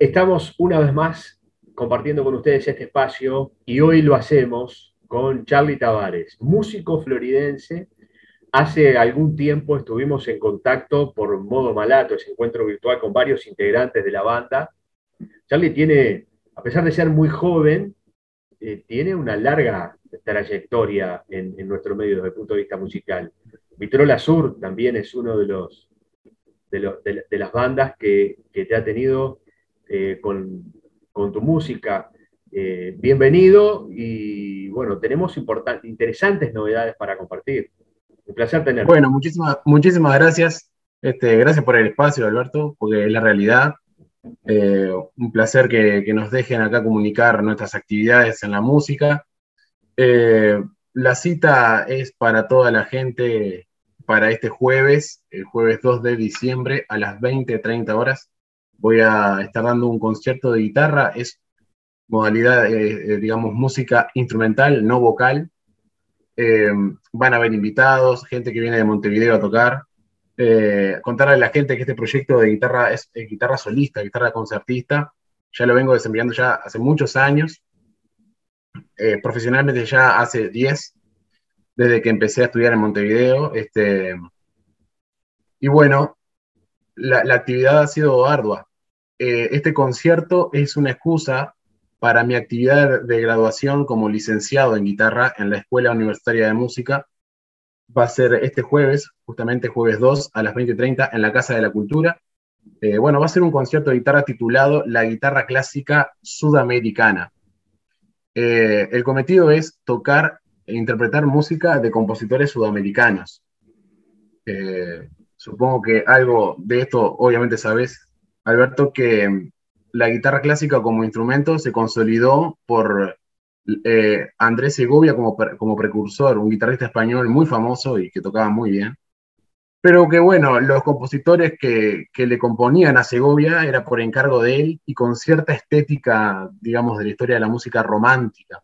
Estamos una vez más compartiendo con ustedes este espacio y hoy lo hacemos con Charlie Tavares, músico floridense. Hace algún tiempo estuvimos en contacto por modo malato, ese encuentro virtual con varios integrantes de la banda. Charlie tiene, a pesar de ser muy joven, eh, tiene una larga trayectoria en, nuestro medio desde el punto de vista musical. Vitrola Sur también es uno de los de, las bandas que, que, te ha tenido eh, con, tu música. Eh, bienvenido y bueno, tenemos interesantes novedades para compartir. Un placer tenerte. Bueno, muchísimas, muchísimas gracias. Este, gracias por el espacio, Alberto, porque es la realidad. Eh, un placer que, nos dejen acá comunicar nuestras actividades en la música. la cita es para toda la gente para este jueves, el jueves 2 de diciembre a las 20-30 horas voy a estar dando un concierto de guitarra, es modalidad, eh, eh, digamos, música instrumental, no vocal. Eh, van a haber invitados, gente que viene de Montevideo a tocar. contarle a la gente que este proyecto de guitarra es, guitarra solista, guitarra concertista. Ya lo vengo desempeñando ya hace muchos años. profesionalmente ya hace 10, desde que empecé a estudiar en Montevideo. Este, y bueno, la actividad ha sido ardua. Eh, este concierto es una excusa para mi actividad de graduación como licenciado en guitarra en la Escuela Universitaria de Música. Va a ser este jueves, justamente jueves 2 a las 20.30 en la Casa de la Cultura. Eh, bueno, va a ser un concierto de guitarra titulado La guitarra clásica sudamericana. Eh, el cometido es tocar e interpretar música de compositores sudamericanos. supongo que algo de esto obviamente sabes, Alberto, que la guitarra clásica como instrumento se consolidó por eh, Andrés Segovia como, como precursor, un guitarrista español muy famoso y que tocaba muy bien. Pero que bueno, los compositores que, que, le componían a Segovia era por encargo de él y con cierta estética, digamos, de la historia de la música romántica.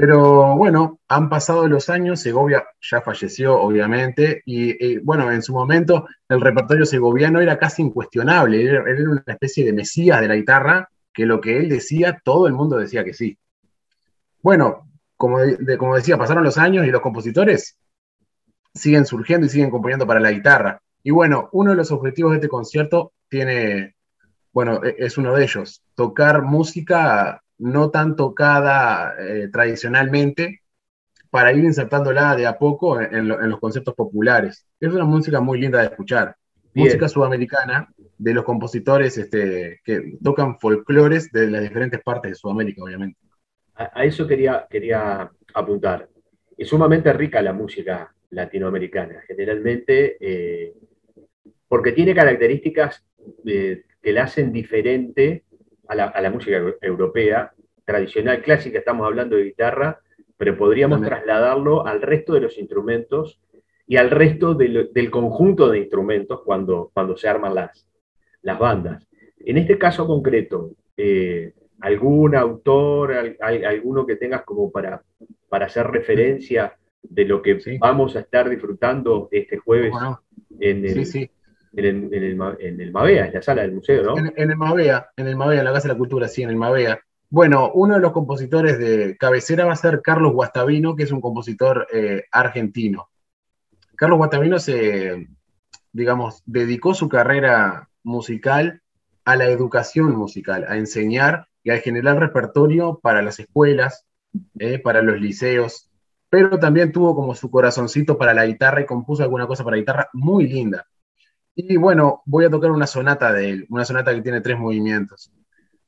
Pero bueno, han pasado los años, Segovia ya falleció, obviamente, y bueno, en su momento el repertorio segoviano era casi incuestionable, él, era una especie de mesías de la guitarra, que lo que él decía, todo el mundo decía que sí. Bueno, como, como decía, pasaron los años y los compositores siguen surgiendo y siguen componiendo para la guitarra. Y bueno, uno de los objetivos de este concierto tiene, bueno, e, es uno de ellos, tocar música no tan tocada eh, tradicionalmente, para ir insertándola de a poco en, los conceptos populares. Es una música muy linda de escuchar. Música sudamericana de los compositores este, que tocan folclores de las diferentes partes de Sudamérica, obviamente. A, eso quería, quería apuntar. Es sumamente rica la música latinoamericana, generalmente, eh, porque tiene características eh, que la hacen diferente a la, música europea, tradicional, clásica, estamos hablando de guitarra, pero podríamos trasladarlo al resto de los instrumentos y al resto del conjunto de instrumentos cuando, cuando se arman las, las bandas. En este caso concreto, eh, ¿algún autor, alguno que tengas como para, para hacer referencia de lo que vamos a estar disfrutando este jueves en el, sí, en el, en, en Mavea, en la sala del museo, ¿no? En, el Mavea, en el Mavea, la Casa de la Cultura, sí, en el Mavea. Bueno, uno de los compositores de cabecera va a ser Carlos Guastavino, que es un compositor eh, argentino. Carlos Guastavino se, digamos, dedicó su carrera musical a la educación musical, a enseñar y a generar repertorio para las escuelas, eh, para los liceos, pero también tuvo como su corazoncito para la guitarra y compuso alguna cosa para guitarra muy linda. Y bueno, voy a tocar una sonata de él, una sonata que tiene tres movimientos.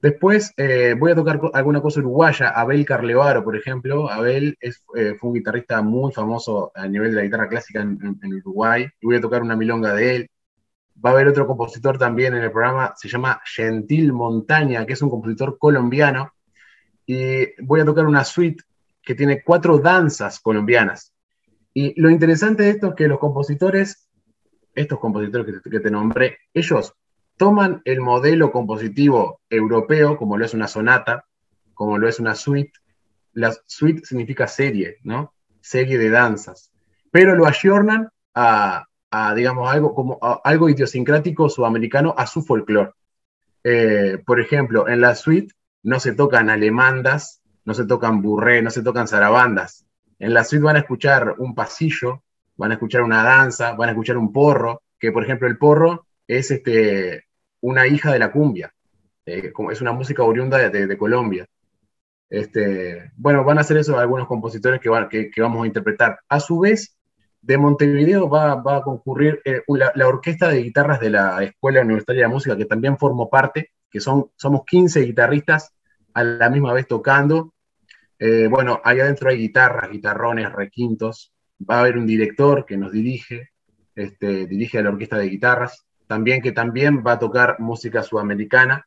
Después eh, voy a tocar alguna cosa uruguaya, Abel Carlevaro, por ejemplo. Abel es, eh, fue un guitarrista muy famoso a nivel de la guitarra clásica en, Uruguay. Y voy a tocar una milonga de él. Va a haber otro compositor también en el programa, se llama Gentil Montaña, que es un compositor colombiano. Y voy a tocar una suite que tiene cuatro danzas colombianas. Y lo interesante de esto es que los compositores estos compositores que te, nombré, ellos toman el modelo compositivo europeo, como lo es una sonata, como lo es una suite. La suite significa serie, ¿no? Serie de danzas. Pero lo ayornan a, digamos, algo, como, algo idiosincrático sudamericano a su folclore. eh, por ejemplo, en la suite no se tocan alemandas, no se tocan burré, no se tocan zarabandas. En la suite van a escuchar un pasillo, van a escuchar una danza, van a escuchar un porro, que por ejemplo el porro es este, una hija de la cumbia, eh, es una música oriunda de, Colombia. Este, bueno, van a hacer eso algunos compositores que, que, vamos a interpretar. A su vez, de Montevideo va, a concurrir eh, la, orquesta de guitarras de la Escuela Universitaria de Música, que también formo parte, que son, somos 15 guitarristas a la misma vez tocando. Eh, bueno, ahí adentro hay guitarras, guitarrones, requintos. Va a haber un director que nos dirige, este, dirige a la orquesta de guitarras, también que también va a tocar música sudamericana.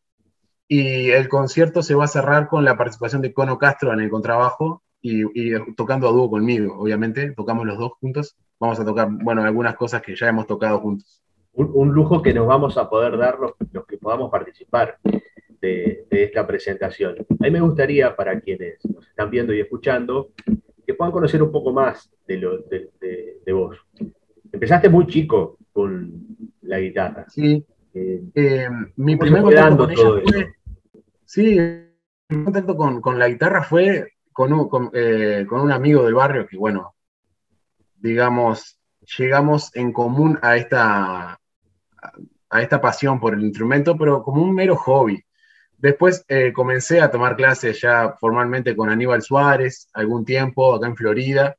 Y el concierto se va a cerrar con la participación de Cono Castro en el contrabajo y, tocando a dúo conmigo, obviamente, tocamos los dos juntos. Vamos a tocar, bueno, algunas cosas que ya hemos tocado juntos. Un, lujo que nos vamos a poder dar los, que podamos participar de, esta presentación. A mí me gustaría, para quienes nos están viendo y escuchando, que puedan conocer un poco más de, lo, de, vos. Empezaste muy chico con la guitarra. Sí. Eh, eh, mi primer contacto con ella fue. Sí, mi contacto con, con, la guitarra fue con un, eh, con, un amigo del barrio que, bueno, digamos, llegamos en común a esta, a esta pasión por el instrumento, pero como un mero hobby. Después eh, comencé a tomar clases ya formalmente con Aníbal Suárez, algún tiempo acá en Florida,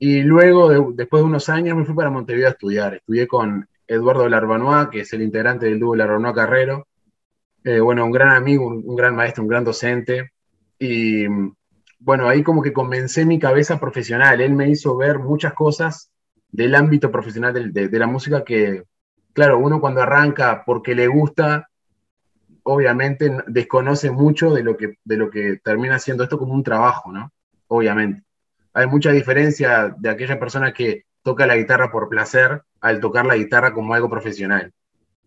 y luego, después de unos años, me fui para Montevideo a estudiar. Estudié con Eduardo Larbanois, que es el integrante del dúo Larbanois Carrero. Eh, bueno, un gran amigo, un, gran maestro, un gran docente. Y bueno, ahí como que comencé mi cabeza profesional. Él me hizo ver muchas cosas del ámbito profesional de, la música que, claro, uno cuando arranca porque le gusta, obviamente desconoce mucho de lo que, de lo que termina siendo esto como un trabajo, ¿no? Obviamente. Hay mucha diferencia de aquella persona que toca la guitarra por placer al tocar la guitarra como algo profesional.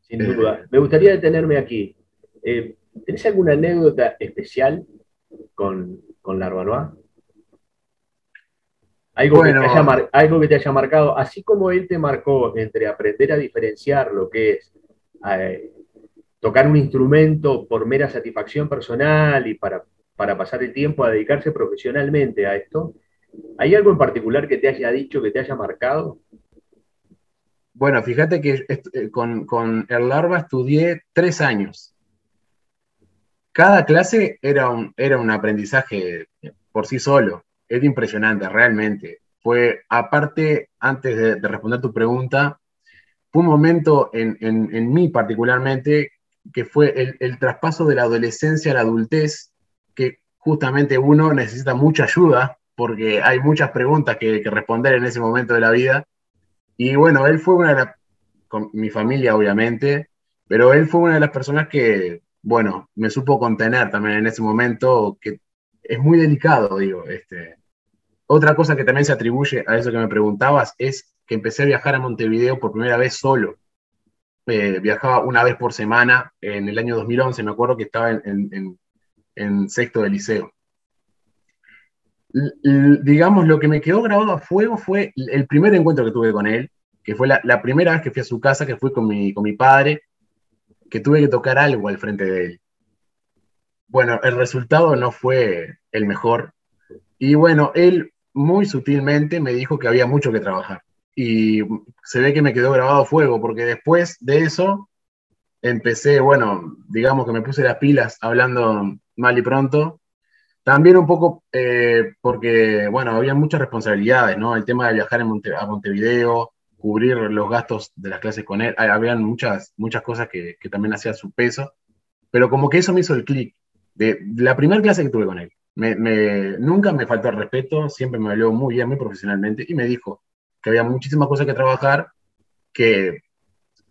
Sin duda. Me gustaría detenerme aquí. Eh, ¿Tenés alguna anécdota especial con, con Larbanois? Algo, que te haya algo que te haya marcado, así como él te marcó entre aprender a diferenciar lo que es eh, tocar un instrumento por mera satisfacción personal y para, para pasar el tiempo a dedicarse profesionalmente a esto, ¿hay algo en particular que te haya dicho, que te haya marcado? Bueno, fíjate que eh, con, con el Larva estudié tres años cada clase era un, era un aprendizaje por sí solo. Es impresionante, realmente. Fue, aparte, antes de, responder tu pregunta, fue un momento en, en, mí particularmente que fue el, traspaso de la adolescencia a la adultez, que justamente uno necesita mucha ayuda porque hay muchas preguntas que, que responder en ese momento de la vida. Y bueno, él fue una de las, con mi familia obviamente, pero él fue una de las personas que bueno, me supo contener también en ese momento, que es muy delicado, digo. Este. Otra cosa que también se atribuye a eso que me preguntabas es que empecé a viajar a Montevideo por primera vez solo. Eh, viajaba una vez por semana en el año 2011, me acuerdo que estaba en, sexto de liceo. digamos, lo que me quedó grabado a fuego fue el primer encuentro que tuve con él, que fue la, primera vez que fui a su casa, que fui con mi, con mi padre, que tuve que tocar algo al frente de él. Bueno, el resultado no fue el mejor. Y bueno, él muy sutilmente me dijo que había mucho que trabajar. Y se ve que me quedó grabado fuego, porque después de eso empecé, bueno, digamos que me puse las pilas hablando mal y pronto. También un poco eh, porque, bueno, había muchas responsabilidades, ¿no? El tema de viajar a Montevideo, cubrir los gastos de las clases con él. Habían muchas, muchas cosas que, también hacían su peso, pero como que eso me hizo el clic de, la primera clase que tuve con él. Nunca me faltó el respeto, siempre me habló muy bien, muy profesionalmente, y me dijo que había muchísimas cosas que trabajar, que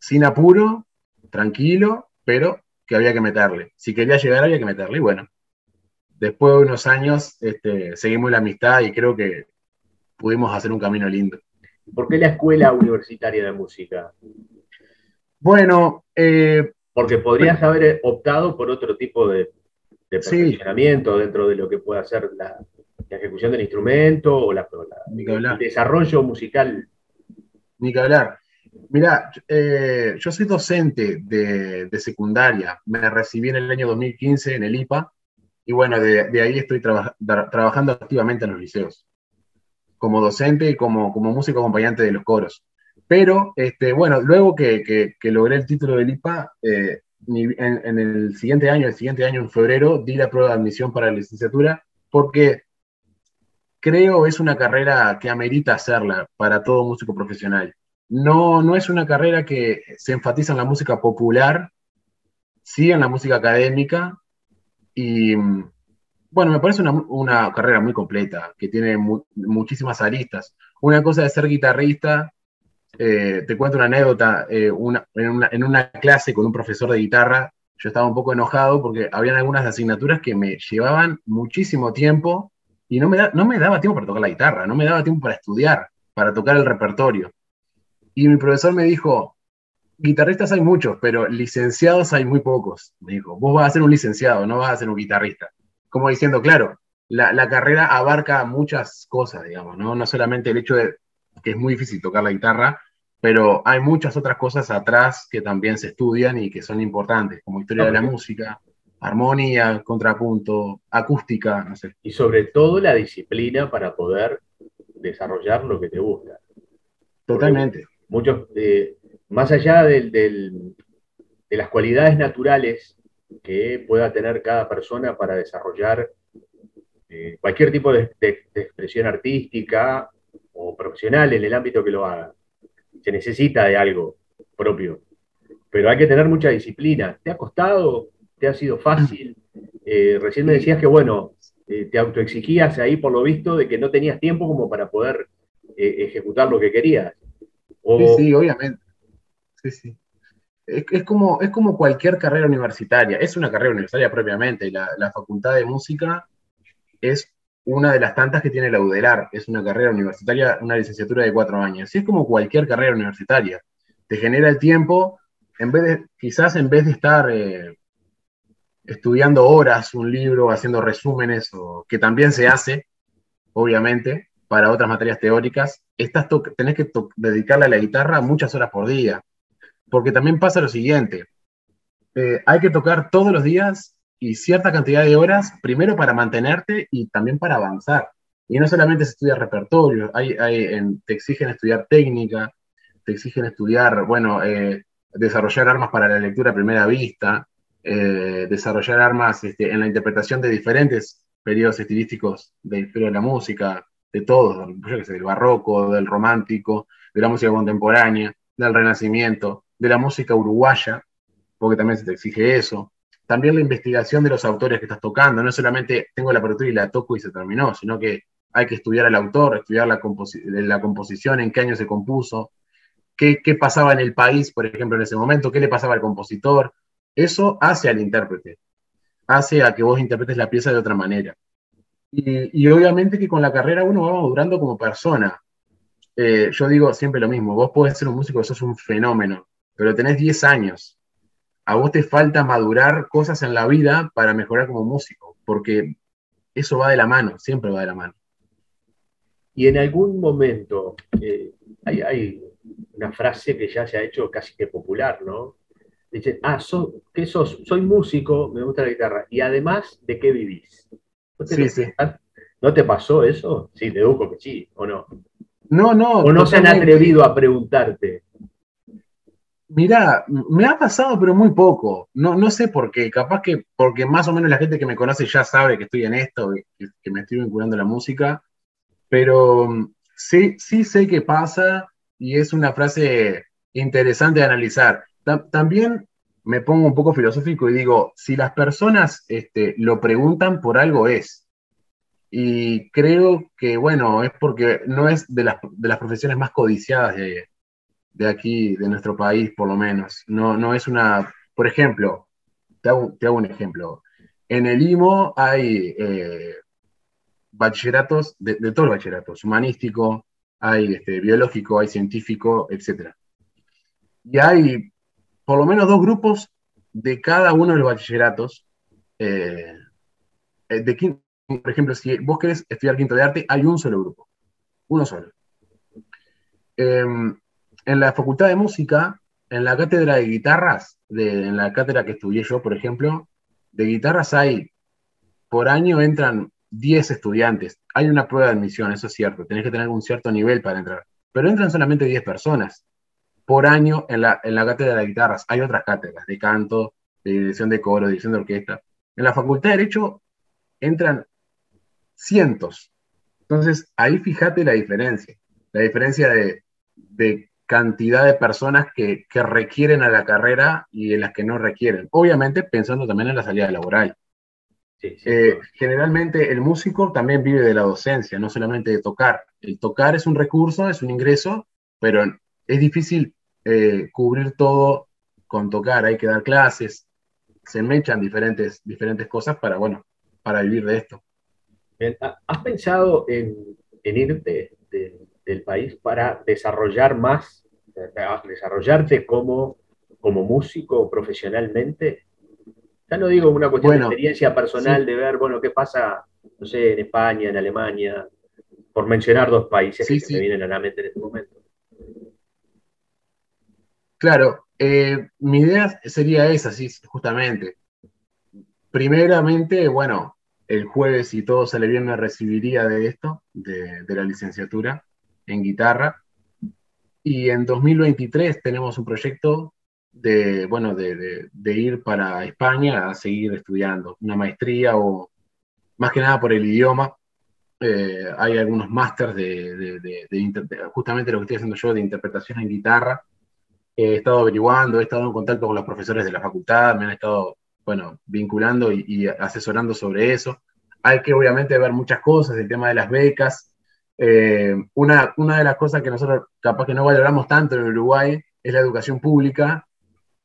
sin apuro, tranquilo, pero que había que meterle. Si quería llegar había que meterle, y bueno, después de unos años este, seguimos la amistad y creo que pudimos hacer un camino lindo. ¿Por qué la Escuela Universitaria de Música? Bueno, eh, porque podrías haber optado por otro tipo de, de perfeccionamiento dentro de lo que pueda ser la, ejecución del instrumento o la, el desarrollo musical. Ni que hablar. Mira, eh, yo soy docente de, secundaria. Me recibí en el año 2015 en el IPA y bueno, de, ahí estoy trabajando activamente en los liceos, como docente y como, como músico acompañante de los coros. Pero, este, bueno, luego que, logré el título del IPA, eh, en, el siguiente año, el siguiente año en febrero, di la prueba de admisión para la licenciatura porque creo es una carrera que amerita hacerla para todo músico profesional. No, no es una carrera que se enfatiza en la música popular, sí en la música académica, y bueno, me parece una, carrera muy completa, que tiene muchísimas aristas. Una cosa de ser guitarrista, eh, te cuento una anécdota, eh, en, una, clase con un profesor de guitarra, yo estaba un poco enojado porque habían algunas asignaturas que me llevaban muchísimo tiempo y no me, no me daba tiempo para tocar la guitarra, no me daba tiempo para estudiar, para tocar el repertorio. Y mi profesor me dijo, guitarristas hay muchos, pero licenciados hay muy pocos. Me dijo, vos vas a ser un licenciado, no vas a ser un guitarrista. Como diciendo, claro, la, la carrera abarca muchas cosas, digamos, ¿no? No solamente el hecho de que es muy difícil tocar la guitarra, pero hay muchas otras cosas atrás que también se estudian y que son importantes, como historia de la música, armonía, contrapunto, acústica, no sé. Y sobre todo la disciplina para poder desarrollar lo que te gusta. Totalmente. muchos, eh, más allá de las cualidades naturales que pueda tener cada persona para desarrollar eh, cualquier tipo de, expresión artística o profesional en el ámbito que lo haga. Se necesita de algo propio, pero hay que tener mucha disciplina. ¿Te ha costado? ¿Te ha sido fácil? Eh, recién me decías que, bueno, eh, te autoexigías ahí por lo visto de que no tenías tiempo como para poder ejecutar lo que querías. Sí, sí, obviamente. Sí, sí. Es, como, es como cualquier carrera universitaria. Es una carrera universitaria propiamente. La, la Facultad de Música es una de las tantas que tiene la UDELAR. Es una carrera universitaria, una licenciatura de cuatro años. Y es como cualquier carrera universitaria. Te genera el tiempo, en vez de, quizás en vez de estar eh, estudiando horas un libro, haciendo resúmenes, o, que también se hace, obviamente, para otras materias teóricas, estás tenés que dedicarle a la guitarra muchas horas por día porque también pasa lo siguiente, eh, hay que tocar todos los días y cierta cantidad de horas, primero para mantenerte y también para avanzar. Y no solamente se estudia repertorio, hay, te exigen estudiar técnica, te exigen estudiar, bueno, eh, desarrollar armas para la lectura a primera vista, eh, desarrollar armas este, en la interpretación de diferentes periodos estilísticos de la música, de todos, del barroco, del romántico, de la música contemporánea, del renacimiento de la música uruguaya, porque también se te exige eso. También la investigación de los autores que estás tocando, no solamente tengo la partitura y la toco y se terminó, sino que hay que estudiar al autor, estudiar la, composición, en qué año se compuso, qué pasaba en el país, por ejemplo, en ese momento, qué le pasaba al compositor. Eso hace al intérprete, hace a que vos interpretes la pieza de otra manera. Y, obviamente que con la carrera uno va madurando como persona. Eh, yo digo siempre lo mismo, vos podés ser un músico, sos un fenómeno, pero tenés 10 años. A vos te falta madurar cosas en la vida para mejorar como músico, porque eso va de la mano, siempre va de la mano. Y en algún momento, eh, hay, una frase que ya se ha hecho casi que popular, ¿no? Dicen, ah, ¿qué sos? Soy músico, me gusta la guitarra, y además, ¿de qué vivís? ¿No te, sí, sí. ¿No te pasó eso? Sí, deduzco que sí, ¿o no? No, no. ¿O no se han atrevido a preguntarte? Mirá, me ha pasado, pero muy poco. No, no sé por qué. Capaz que porque más o menos la gente que me conoce ya sabe que estoy en esto, que, me estoy vinculando a la música. Pero mm, sí, sí sé qué pasa y es una frase interesante de analizar. También me pongo un poco filosófico y digo, si las personas este, lo preguntan, por algo es. Y creo que, bueno, es porque no es de las, de las profesiones más codiciadas de, de aquí, de nuestro país, por lo menos. No, no es una, por ejemplo, te hago, un ejemplo. En el IMO hay eh, bachilleratos, de, todos los bachilleratos, humanístico, hay este, biológico, hay científico, etc. Y hay por lo menos dos grupos de cada uno de los bachilleratos. Eh, eh, de, por ejemplo, si vos querés estudiar quinto de arte, hay un solo grupo, uno solo. Em, en la Facultad de Música, en la cátedra de guitarras, en la cátedra que estudié yo, por ejemplo, de guitarras hay, por año entran 10 estudiantes. Hay una prueba de admisión, eso es cierto, tenés que tener un cierto nivel para entrar, pero entran solamente 10 personas por año en la, en la cátedra de guitarras. Hay otras cátedras de canto, de dirección de coro, de dirección de orquesta. En la Facultad de Derecho entran cientos. Entonces, ahí fíjate la diferencia, la diferencia de, cantidad de personas que, requieren a la carrera y en las que no requieren. Obviamente pensando también en la salida laboral. Eh, generalmente el músico también vive de la docencia, no solamente de tocar. El tocar es un recurso, es un ingreso, pero es difícil eh, cubrir todo con tocar, hay que dar clases, se mechan diferentes, diferentes cosas para, bueno, para vivir de esto. ¿Has pensado en, en ir del país para desarrollar más, desarrollarte como, como músico profesionalmente? Ya no digo una cuestión de experiencia personal de ver, bueno, qué pasa, no sé, en España, en Alemania, por mencionar dos países que me vienen a la mente en este momento. Claro, eh, mi idea sería esa, sí, justamente. Primeramente, bueno, el jueves, si todo sale bien, me recibiría de esto, de, la licenciatura en guitarra. Y en 2023 tenemos un proyecto de, bueno, de, ir para España a seguir estudiando una maestría o más que nada por el idioma. Eh, hay algunos másters de, justamente lo que estoy haciendo yo de interpretación en guitarra. He estado averiguando, he estado en contacto con los profesores de la facultad, me han estado bueno, vinculando y, asesorando sobre eso. Hay que obviamente ver muchas cosas, el tema de las becas. Eh, una, una de las cosas que nosotros capaz que no valoramos tanto en Uruguay es la educación pública,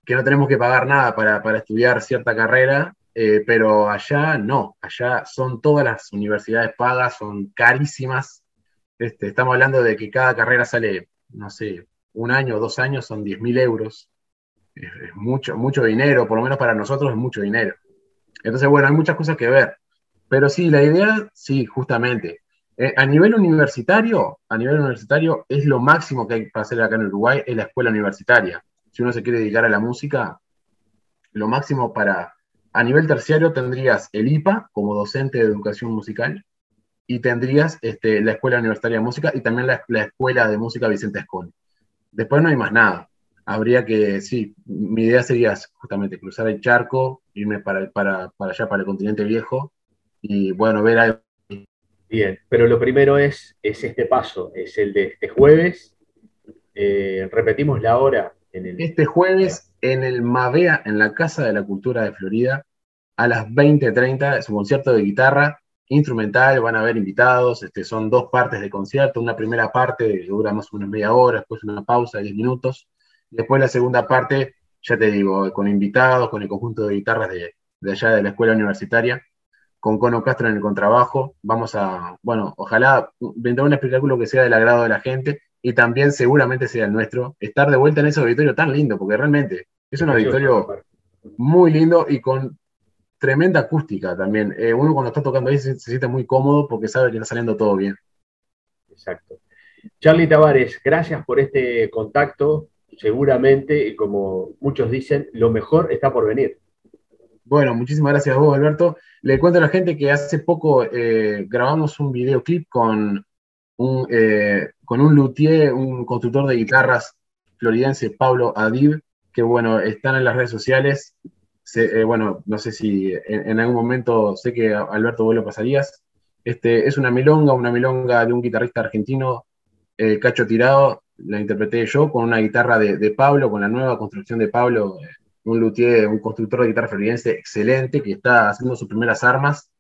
que no tenemos que pagar nada para, para estudiar cierta carrera, eh, pero allá no, allá son todas las universidades pagas, son carísimas. Este, estamos hablando de que cada carrera sale, no sé, un año o dos años son 10.000 euros es, mucho, mucho dinero, por lo menos para nosotros es mucho dinero. Entonces, bueno, hay muchas cosas que ver. Pero sí, la idea, sí, justamente. Eh, a nivel universitario, a nivel universitario es lo máximo que hay para hacer acá en Uruguay, es la escuela universitaria. Si uno se quiere dedicar a la música, lo máximo para, a nivel terciario tendrías el IPA como docente de educación musical y tendrías este, la Escuela Universitaria de Música y también la, la Escuela de Música Vicente Escon. Después no hay más nada habría que, sí, mi idea sería justamente cruzar el charco, irme para, para, para allá, para el continente viejo, y bueno, ver algo. Bien, pero lo primero es, es este paso, es el de este jueves. Eh, repetimos la hora. En el... Este jueves en el Mavea, en la Casa de la Cultura de Florida, a las 20.30, es un concierto de guitarra instrumental, van a haber invitados, este, son dos partes de concierto, una primera parte dura más o menos media hora, después una pausa de 10 minutos, Después la segunda parte, ya te digo, con invitados, con el conjunto de guitarras de, allá de la escuela universitaria, con Cono Castro en el contrabajo. Vamos a, bueno, ojalá brindar un espectáculo que sea del agrado de la gente y también seguramente sea el nuestro, estar de vuelta en ese auditorio tan lindo, porque realmente es un auditorio muy lindo y con tremenda acústica también. Eh, uno cuando está tocando ahí se, se, siente muy cómodo porque sabe que está saliendo todo bien. Exacto. Charlie Tavares, gracias por este contacto seguramente, como muchos dicen, lo mejor está por venir. Bueno, muchísimas gracias a vos, Alberto. Le cuento a la gente que hace poco eh, grabamos un videoclip con un, eh, con un luthier, un constructor de guitarras floridense, Pablo Adib, que bueno, están en las redes sociales. Eh, bueno, no sé si en, algún momento, sé que Alberto vos lo pasarías. Este, es una milonga, una milonga de un guitarrista argentino, Cacho Tirado, la interpreté yo con una guitarra de, Pablo, con la nueva construcción de Pablo, eh, un luthier, un constructor de guitarra floridense excelente, que está haciendo sus primeras armas,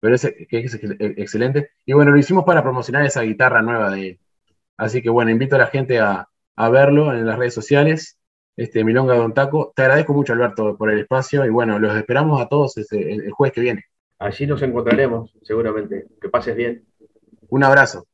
pero es, que es excelente. Y bueno, lo hicimos para promocionar esa guitarra nueva de él. Así que bueno, invito a la gente a, verlo en las redes sociales. Este, Milonga Don Taco. Te agradezco mucho, Alberto, por el espacio y bueno, los esperamos a todos este, el jueves que viene. Allí nos encontraremos, seguramente. Que pases bien. Un abrazo.